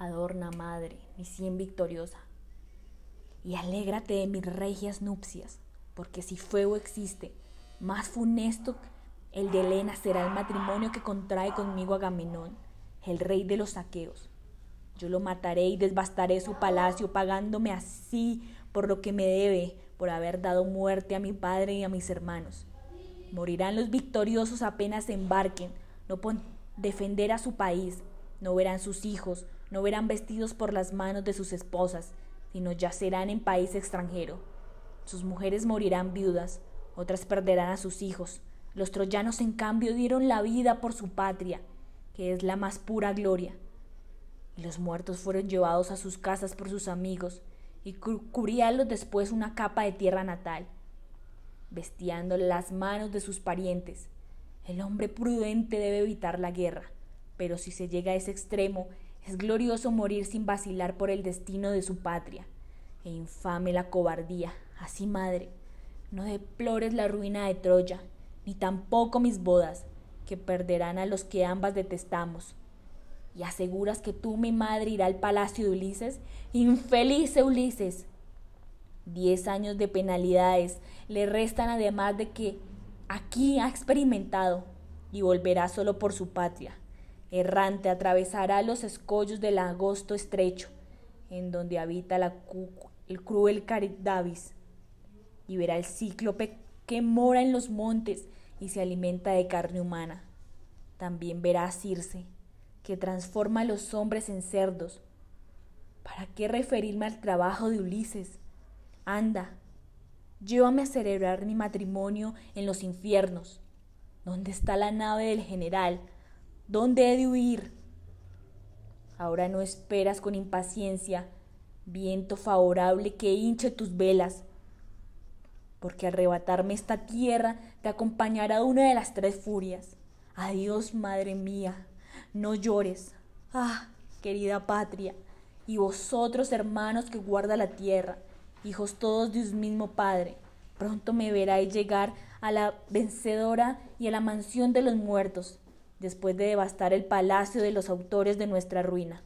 Adorna, madre, mi cien victoriosa. Y alégrate de mis regias nupcias, porque si fuego existe, más funesto el de Helena será el matrimonio que contrae conmigo Agamenón, el rey de los saqueos. Yo lo mataré y desbastaré su palacio, pagándome así por lo que me debe, por haber dado muerte a mi padre y a mis hermanos. Morirán los victoriosos apenas embarquen, no defender a su país, no verán sus hijos, no verán vestidos por las manos de sus esposas, sino yacerán en país extranjero. Sus mujeres morirán viudas, otras perderán a sus hijos. Los troyanos, en cambio, dieron la vida por su patria, que es la más pura gloria. Y los muertos fueron llevados a sus casas por sus amigos, y cubríanlos después una capa de tierra natal bestiando las manos de sus parientes. El hombre prudente debe evitar la guerra, pero si se llega a ese extremo, es glorioso morir sin vacilar por el destino de su patria. E infame la cobardía. Así, madre, no deplores la ruina de Troya, ni tampoco mis bodas, que perderán a los que ambas detestamos. Y aseguras que tú, mi madre, irá al palacio de Ulises. Infeliz Ulises, Diez años de penalidades le restan además de que aquí ha experimentado y volverá solo por su patria. Errante atravesará los escollos del agosto estrecho, en donde habita el cruel Caridavis, y verá el cíclope que mora en los montes y se alimenta de carne humana. También verá a Circe, que transforma a los hombres en cerdos. ¿Para qué referirme al trabajo de Ulises? Anda, llévame a celebrar mi matrimonio en los infiernos. ¿Dónde está la nave del general? ¿Dónde he de huir? Ahora no esperas con impaciencia, viento favorable que hinche tus velas, porque arrebatarme esta tierra te acompañará una de las tres furias. Adiós, madre mía, no llores. Ah, querida patria, y vosotros, hermanos que guarda la tierra, hijos todos de un mismo Padre. Pronto me veráis llegar a la vencedora y a la mansión de los muertos, después de devastar el palacio de los autores de nuestra ruina.